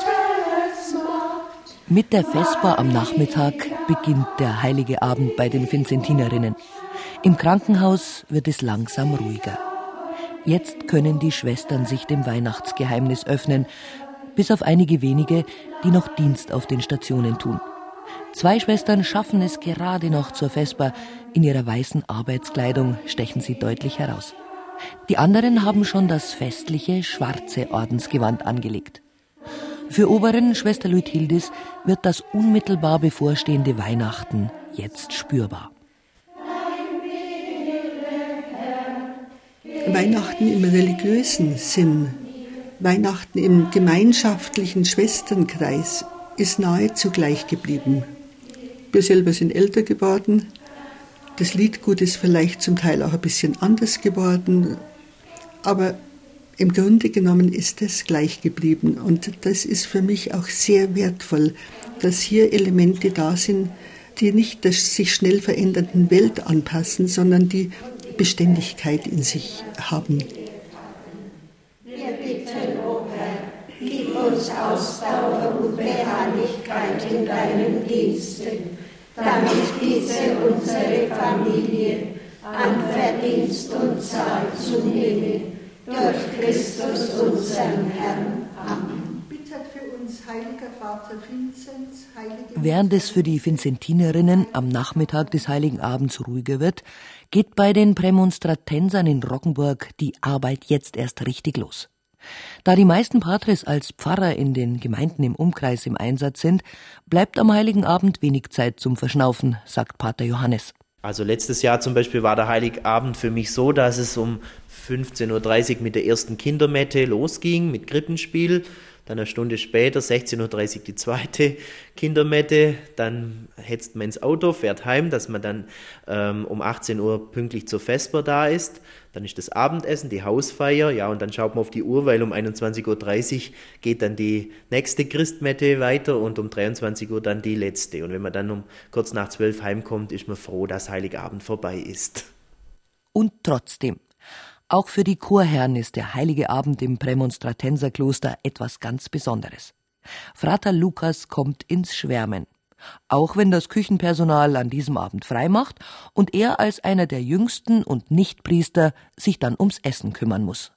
mit der Vesper am Nachmittag beginnt der heilige Abend bei den Vinzentinerinnen. Im Krankenhaus wird es langsam ruhiger. Jetzt können die Schwestern sich dem Weihnachtsgeheimnis öffnen, bis auf einige wenige, die noch Dienst auf den Stationen tun. Zwei Schwestern schaffen es gerade noch zur Vesper. In ihrer weißen Arbeitskleidung stechen sie deutlich heraus. Die anderen haben schon das festliche schwarze Ordensgewand angelegt. Für Oberin Schwester Luithildis wird das unmittelbar bevorstehende Weihnachten jetzt spürbar. Weihnachten im religiösen Sinn, Weihnachten im gemeinschaftlichen Schwesternkreis ist nahezu gleich geblieben. Wir selber sind älter geworden. Das Liedgut ist vielleicht zum Teil auch ein bisschen anders geworden, aber im Grunde genommen ist es gleich geblieben und das ist für mich auch sehr wertvoll, dass hier Elemente da sind, die nicht der sich schnell verändernden Welt anpassen, sondern die Beständigkeit in sich haben. Wir bitten, O Herr, gib uns Ausdauer und Beharrlichkeit in deinen Diensten, damit diese unsere Familie an Verdienst und Zahl zunehme durch Christus, unseren Herrn. Amen. Bittet für uns, heiliger Vater Vinzenz, heilige Während es für die Vinzentinerinnen am Nachmittag des Heiligen Abends ruhiger wird, geht bei den Prämonstratensern in Roggenburg die Arbeit jetzt erst richtig los. Da die meisten Patres als Pfarrer in den Gemeinden im Umkreis im Einsatz sind, bleibt am Heiligen Abend wenig Zeit zum Verschnaufen, sagt Pater Johannes. Also letztes Jahr zum Beispiel war der Heiligabend für mich so, dass es um 15.30 Uhr mit der ersten Kindermette losging, mit Krippenspiel. dann eine Stunde später, 16.30 Uhr, die zweite Kindermette, dann hetzt man ins Auto, fährt heim, dass man dann ähm, um 18 Uhr pünktlich zur Vesper da ist. Dann ist das Abendessen, die Hausfeier, ja, und dann schaut man auf die Uhr, weil um 21.30 Uhr geht dann die nächste Christmette weiter und um 23 Uhr dann die letzte. Und wenn man dann um kurz nach 12 heimkommt, ist man froh, dass Heiligabend vorbei ist. Und trotzdem, auch für die Chorherren ist der heilige Abend im Prämonstratenserkloster etwas ganz Besonderes. Frater Lukas kommt ins Schwärmen. Auch wenn das Küchenpersonal an diesem Abend frei macht und er als einer der jüngsten und Nichtpriester sich dann ums Essen kümmern muss.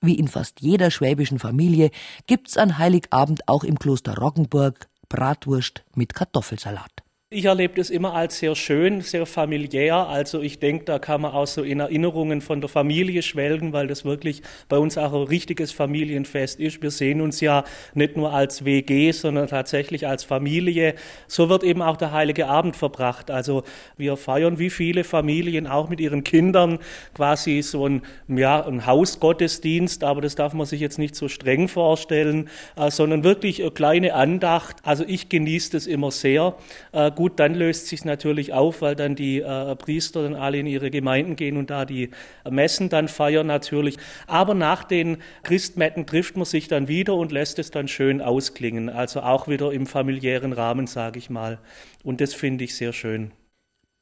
Wie in fast jeder schwäbischen Familie gibt's an Heiligabend auch im Kloster Roggenburg Bratwurst mit Kartoffelsalat. Ich erlebe das immer als sehr schön, sehr familiär. Also ich denke, da kann man auch so in Erinnerungen von der Familie schwelgen, weil das wirklich bei uns auch ein richtiges Familienfest ist. Wir sehen uns ja nicht nur als WG, sondern tatsächlich als Familie. So wird eben auch der Heilige Abend verbracht. Also wir feiern wie viele Familien auch mit ihren Kindern quasi so ein, ja, ein Hausgottesdienst, aber das darf man sich jetzt nicht so streng vorstellen, äh, sondern wirklich eine kleine Andacht. Also ich genieße das immer sehr. Äh, gut, dann löst sich natürlich auf, weil dann die äh, Priester dann alle in ihre Gemeinden gehen und da die Messen dann feiern natürlich. Aber nach den Christmetten trifft man sich dann wieder und lässt es dann schön ausklingen. Also auch wieder im familiären Rahmen, sage ich mal. Und das finde ich sehr schön.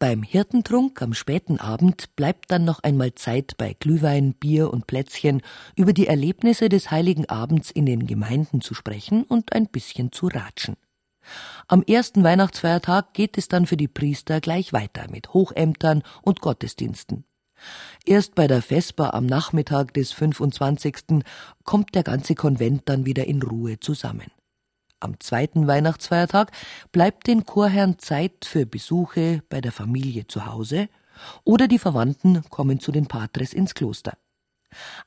Beim Hirtentrunk am späten Abend bleibt dann noch einmal Zeit bei Glühwein, Bier und Plätzchen über die Erlebnisse des heiligen Abends in den Gemeinden zu sprechen und ein bisschen zu ratschen. Am ersten Weihnachtsfeiertag geht es dann für die Priester gleich weiter mit Hochämtern und Gottesdiensten. Erst bei der Vesper am Nachmittag des 25. kommt der ganze Konvent dann wieder in Ruhe zusammen. Am zweiten Weihnachtsfeiertag bleibt den Chorherren Zeit für Besuche bei der Familie zu Hause oder die Verwandten kommen zu den Patres ins Kloster.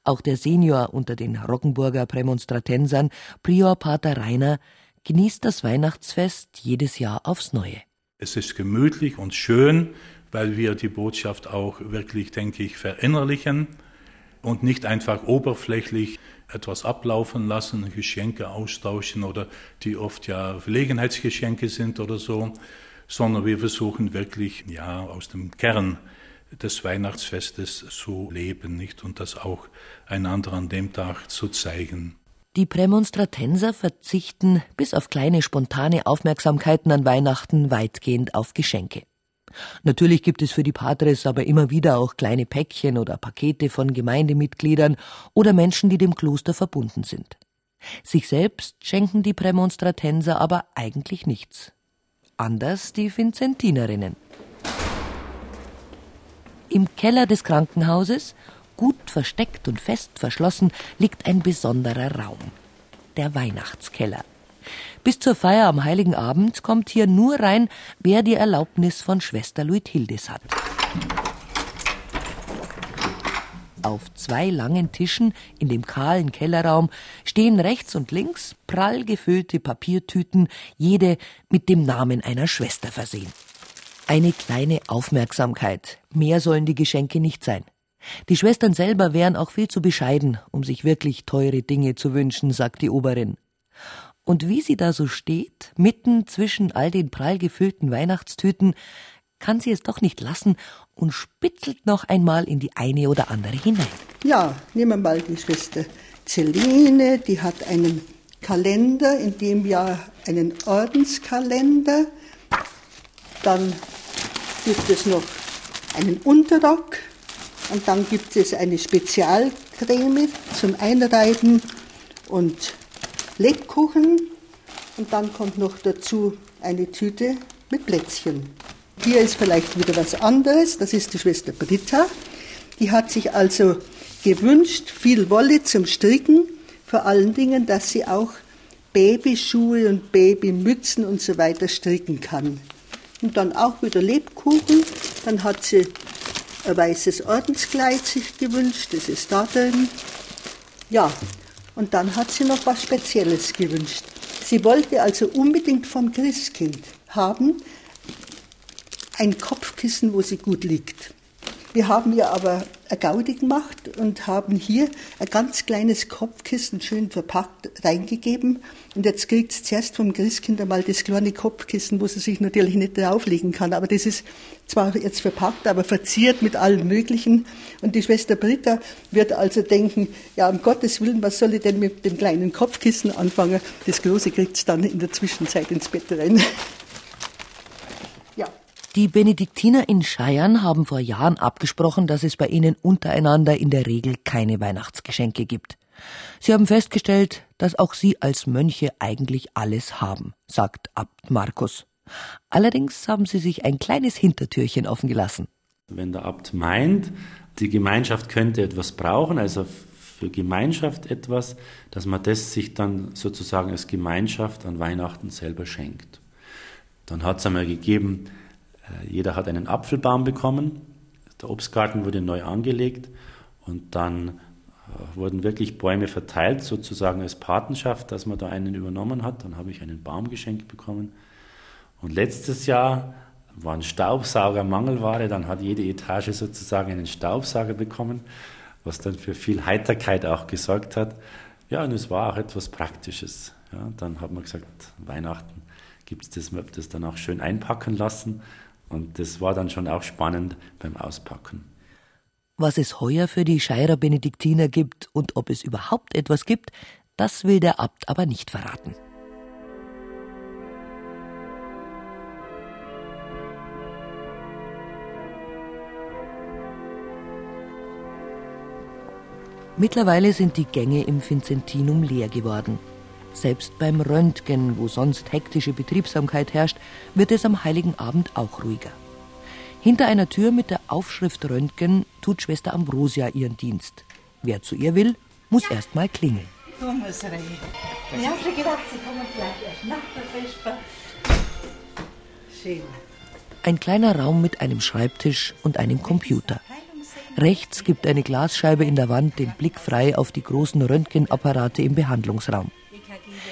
Auch der Senior unter den Roggenburger Prämonstratensern, Prior Pater Rainer, genießt das Weihnachtsfest jedes Jahr aufs Neue. Es ist gemütlich und schön, weil wir die Botschaft auch wirklich, denke ich, verinnerlichen und nicht einfach oberflächlich etwas ablaufen lassen, Geschenke austauschen oder die oft ja Gelegenheitsgeschenke sind oder so, sondern wir versuchen wirklich ja aus dem Kern des Weihnachtsfestes zu leben, nicht und das auch einander an dem Tag zu zeigen. Die Prämonstratenser verzichten bis auf kleine spontane Aufmerksamkeiten an Weihnachten weitgehend auf Geschenke. Natürlich gibt es für die Patres aber immer wieder auch kleine Päckchen oder Pakete von Gemeindemitgliedern oder Menschen, die dem Kloster verbunden sind. Sich selbst schenken die Prämonstratenser aber eigentlich nichts. Anders die Vinzentinerinnen. Im Keller des Krankenhauses Gut versteckt und fest verschlossen liegt ein besonderer Raum, der Weihnachtskeller. Bis zur Feier am Heiligen Abend kommt hier nur rein, wer die Erlaubnis von Schwester Luithildis hat. Auf zwei langen Tischen in dem kahlen Kellerraum stehen rechts und links prall gefüllte Papiertüten, jede mit dem Namen einer Schwester versehen. Eine kleine Aufmerksamkeit. Mehr sollen die Geschenke nicht sein. Die Schwestern selber wären auch viel zu bescheiden, um sich wirklich teure Dinge zu wünschen, sagt die Oberin. Und wie sie da so steht, mitten zwischen all den prall gefüllten Weihnachtstüten, kann sie es doch nicht lassen und spitzelt noch einmal in die eine oder andere hinein. Ja, nehmen wir mal die Schwester Celine, die hat einen Kalender, in dem Jahr einen Ordenskalender. Dann gibt es noch einen Unterrock, und dann gibt es eine Spezialcreme zum Einreiben und Lebkuchen. Und dann kommt noch dazu eine Tüte mit Plätzchen. Hier ist vielleicht wieder was anderes. Das ist die Schwester Britta. Die hat sich also gewünscht, viel Wolle zum Stricken. Vor allen Dingen, dass sie auch Babyschuhe und Babymützen und so weiter stricken kann. Und dann auch wieder Lebkuchen. Dann hat sie ein weißes Ordenskleid sich gewünscht, das ist da drin. Ja, und dann hat sie noch was Spezielles gewünscht. Sie wollte also unbedingt vom Christkind haben ein Kopfkissen, wo sie gut liegt. Wir haben ja aber eine Gaudi gemacht und haben hier ein ganz kleines Kopfkissen schön verpackt reingegeben. Und jetzt kriegt es zuerst vom Christkind einmal das kleine Kopfkissen, wo sie sich natürlich nicht drauflegen kann. Aber das ist zwar jetzt verpackt, aber verziert mit allem Möglichen. Und die Schwester Britta wird also denken, ja, um Gottes Willen, was soll ich denn mit dem kleinen Kopfkissen anfangen? Das Große kriegt es dann in der Zwischenzeit ins Bett rein. Die Benediktiner in Scheiern haben vor Jahren abgesprochen, dass es bei ihnen untereinander in der Regel keine Weihnachtsgeschenke gibt. Sie haben festgestellt, dass auch sie als Mönche eigentlich alles haben, sagt Abt Markus. Allerdings haben sie sich ein kleines Hintertürchen offen gelassen. Wenn der Abt meint, die Gemeinschaft könnte etwas brauchen, also für Gemeinschaft etwas, dass man das sich dann sozusagen als Gemeinschaft an Weihnachten selber schenkt. Dann hat es einmal gegeben, jeder hat einen Apfelbaum bekommen. Der Obstgarten wurde neu angelegt und dann äh, wurden wirklich Bäume verteilt, sozusagen als Patenschaft, dass man da einen übernommen hat. Dann habe ich einen Baum geschenkt bekommen. Und letztes Jahr war ein Staubsauger Mangelware, dann hat jede Etage sozusagen einen Staubsauger bekommen, was dann für viel Heiterkeit auch gesorgt hat. Ja, und es war auch etwas Praktisches. Ja, dann hat man gesagt, Weihnachten gibt es das, das dann auch schön einpacken lassen. Und das war dann schon auch spannend beim Auspacken. Was es heuer für die Scheirer Benediktiner gibt und ob es überhaupt etwas gibt, das will der Abt aber nicht verraten. Mittlerweile sind die Gänge im Vincentinum leer geworden. Selbst beim Röntgen, wo sonst hektische Betriebsamkeit herrscht, wird es am heiligen Abend auch ruhiger. Hinter einer Tür mit der Aufschrift Röntgen tut Schwester Ambrosia ihren Dienst. Wer zu ihr will, muss erst mal klingeln. Ich habe schon gedacht, Sie kommen vielleicht erst nach der Vesper. Schön. Ein kleiner Raum mit einem Schreibtisch und einem Computer. Rechts gibt eine Glasscheibe in der Wand den Blick frei auf die großen Röntgenapparate im Behandlungsraum.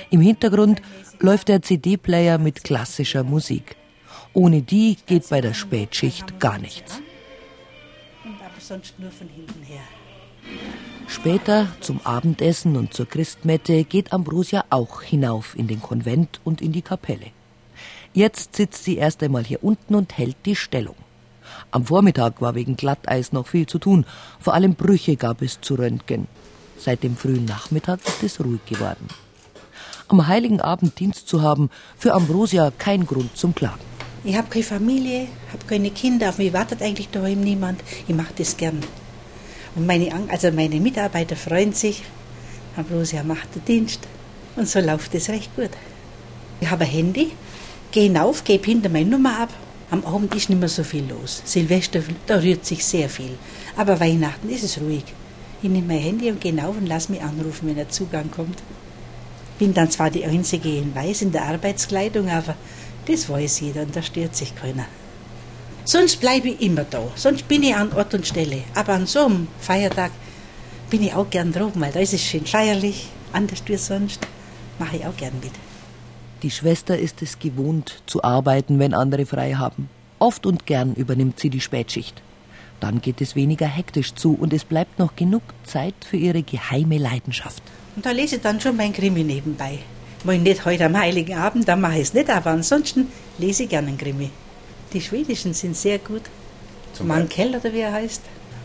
Im Hintergrund läuft der CD-Player mit klassischer Musik. Ohne die geht bei der Spätschicht gar nichts. Später, zum Abendessen und zur Christmette, geht Ambrosia auch hinauf in den Konvent und in die Kapelle. Jetzt sitzt sie erst einmal hier unten und hält die Stellung. Am Vormittag war wegen Glatteis noch viel zu tun. Vor allem Brüche gab es zu röntgen. Seit dem frühen Nachmittag ist es ruhig geworden am Heiligen Abend Dienst zu haben, für Ambrosia kein Grund zum Klagen. Ich habe keine Familie, habe keine Kinder, auf mich wartet eigentlich daheim niemand. Ich mache das gern. Und meine, also meine Mitarbeiter freuen sich. Ambrosia macht den Dienst. Und so läuft es recht gut. Ich habe ein Handy, gehe hinauf, gebe hinter meine Nummer ab. Am Abend ist nicht mehr so viel los. Silvester, da rührt sich sehr viel. Aber Weihnachten ist es ruhig. Ich nehme mein Handy und gehe hinauf und lasse mich anrufen, wenn der Zugang kommt. Bin dann zwar die Einzige in Weiß in der Arbeitskleidung, aber das weiß jeder und da stört sich keiner. Sonst bleibe ich immer da, sonst bin ich an Ort und Stelle. Aber an so einem Feiertag bin ich auch gern droben, weil da ist es schön feierlich, anders wie sonst, mache ich auch gern mit. Die Schwester ist es gewohnt, zu arbeiten, wenn andere frei haben. Oft und gern übernimmt sie die Spätschicht. Dann geht es weniger hektisch zu und es bleibt noch genug Zeit für ihre geheime Leidenschaft. Und da lese ich dann schon mein Krimi nebenbei. Mal nicht heute am Heiligen Abend, da mache ich es nicht, aber ansonsten lese ich gerne einen Krimi. Die schwedischen sind sehr gut. Zum Mankell oder wie er heißt.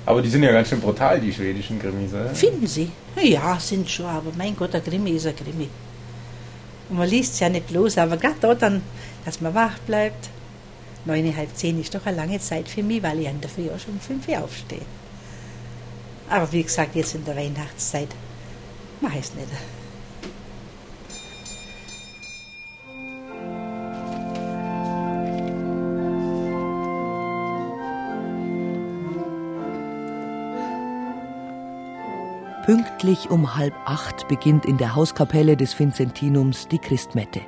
Aber die sind ja ganz schön brutal, die schwedischen Krimis, oder? Finden Sie? Ja, sind schon, aber mein Gott, ein Krimi ist ein Krimi. Und man liest es ja nicht bloß, aber gerade da dann, dass man wach bleibt. Neun, halb zehn ist doch eine lange Zeit für mich, weil ich an der Früh auch schon um fünf Uhr aufstehe. Aber wie gesagt, jetzt in der Weihnachtszeit es nicht. Pünktlich um halb acht beginnt in der Hauskapelle des Vincentinums die Christmette.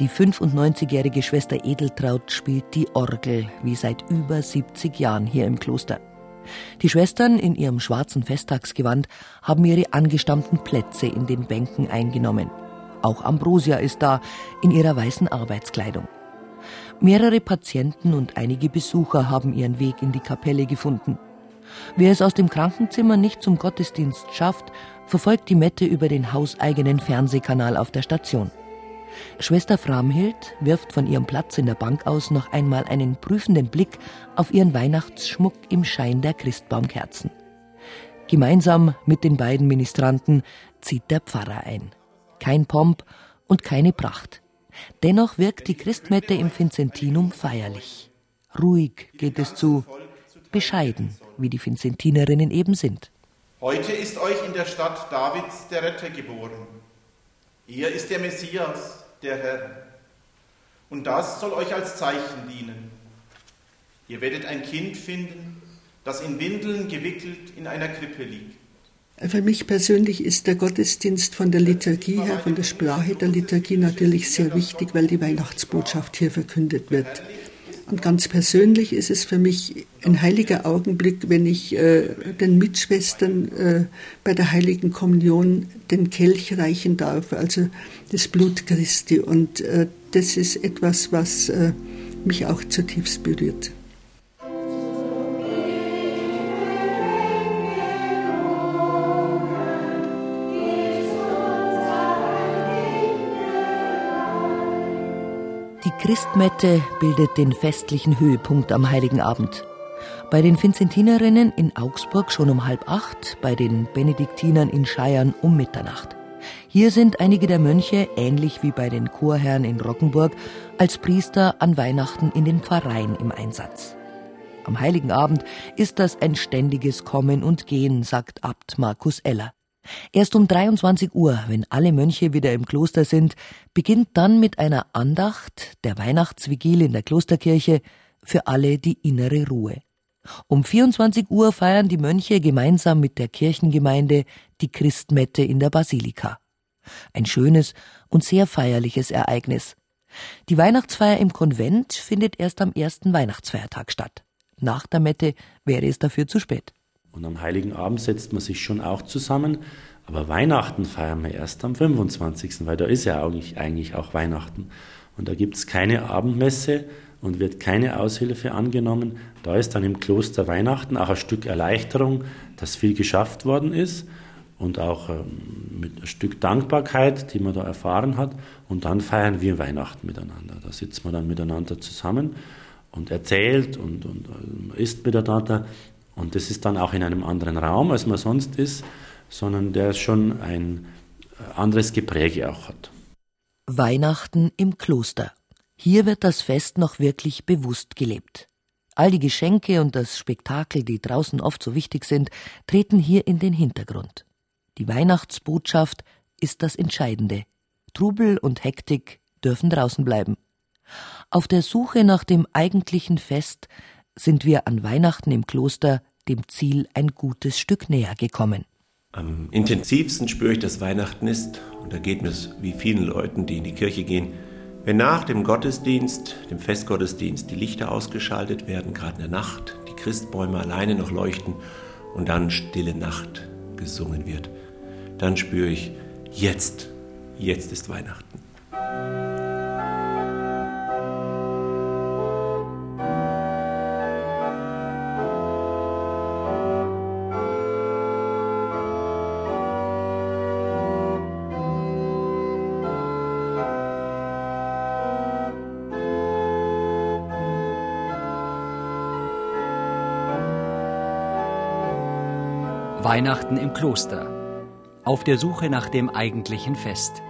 Die 95-jährige Schwester Edeltraut spielt die Orgel, wie seit über 70 Jahren hier im Kloster. Die Schwestern in ihrem schwarzen Festtagsgewand haben ihre angestammten Plätze in den Bänken eingenommen. Auch Ambrosia ist da in ihrer weißen Arbeitskleidung. Mehrere Patienten und einige Besucher haben ihren Weg in die Kapelle gefunden. Wer es aus dem Krankenzimmer nicht zum Gottesdienst schafft, verfolgt die Mette über den hauseigenen Fernsehkanal auf der Station. Schwester Framhild wirft von ihrem Platz in der Bank aus noch einmal einen prüfenden Blick auf ihren Weihnachtsschmuck im Schein der Christbaumkerzen. Gemeinsam mit den beiden Ministranten zieht der Pfarrer ein. Kein Pomp und keine Pracht. Dennoch wirkt die Christmette im Vincentinum feierlich. Ruhig geht es zu, bescheiden, wie die Vincentinerinnen eben sind. Heute ist euch in der Stadt Davids der Retter geboren. Er ist der Messias, der Herr. Und das soll euch als Zeichen dienen. Ihr werdet ein Kind finden, das in Windeln gewickelt in einer Krippe liegt. Für mich persönlich ist der Gottesdienst von der Liturgie her, von der Sprache der Liturgie natürlich sehr wichtig, weil die Weihnachtsbotschaft hier verkündet wird. Und ganz persönlich ist es für mich ein heiliger Augenblick, wenn ich äh, den Mitschwestern äh, bei der heiligen Kommunion den Kelch reichen darf, also das Blut Christi. Und äh, das ist etwas, was äh, mich auch zutiefst berührt. Christmette bildet den festlichen Höhepunkt am Heiligen Abend. Bei den Vincentinerinnen in Augsburg schon um halb acht, bei den Benediktinern in Scheiern um Mitternacht. Hier sind einige der Mönche, ähnlich wie bei den Chorherren in Rockenburg, als Priester an Weihnachten in den Pfarreien im Einsatz. Am Heiligen Abend ist das ein ständiges Kommen und Gehen, sagt Abt Markus Eller. Erst um 23 Uhr, wenn alle Mönche wieder im Kloster sind, beginnt dann mit einer Andacht, der Weihnachtsvigil in der Klosterkirche, für alle die innere Ruhe. Um 24 Uhr feiern die Mönche gemeinsam mit der Kirchengemeinde die Christmette in der Basilika. Ein schönes und sehr feierliches Ereignis. Die Weihnachtsfeier im Konvent findet erst am ersten Weihnachtsfeiertag statt. Nach der Mette wäre es dafür zu spät. Und am Heiligen Abend setzt man sich schon auch zusammen. Aber Weihnachten feiern wir erst am 25., weil da ist ja eigentlich, auch Weihnachten. Und da gibt es keine Abendmesse und wird keine Aushilfe angenommen. Da ist dann im Kloster Weihnachten auch ein Stück Erleichterung, dass viel geschafft worden ist und auch ähm, mit ein Stück Dankbarkeit, die man da erfahren hat. Und dann feiern wir Weihnachten miteinander. Da sitzt man dann miteinander zusammen und erzählt und, und äh, isst miteinander. Und das ist dann auch in einem anderen Raum, als man sonst ist, sondern der schon ein äh, anderes Gepräge auch hat. Weihnachten im Kloster. Hier wird das Fest noch wirklich bewusst gelebt. All die Geschenke und das Spektakel, die draußen oft so wichtig sind, treten hier in den Hintergrund. Die Weihnachtsbotschaft ist das Entscheidende. Trubel und Hektik dürfen draußen bleiben. Auf der Suche nach dem eigentlichen Fest sind wir an Weihnachten im Kloster dem Ziel ein gutes Stück näher gekommen. Am intensivsten spüre ich, dass Weihnachten ist, und da geht es wie vielen Leuten, die in die Kirche gehen, wenn nach dem Gottesdienst, dem Festgottesdienst, die Lichter ausgeschaltet werden, gerade in der Nacht, die Christbäume alleine noch leuchten und dann Stille Nacht gesungen wird, dann spüre ich, jetzt, jetzt ist Weihnachten. Weihnachten im Kloster. Auf der Suche nach dem eigentlichen Fest.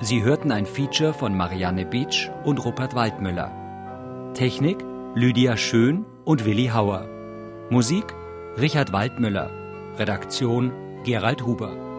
Sie hörten ein Feature von Marianne Beach und Rupert Waldmüller. Technik Lydia Schön und Willi Hauer. Musik Richard Waldmüller. Redaktion Gerald Huber.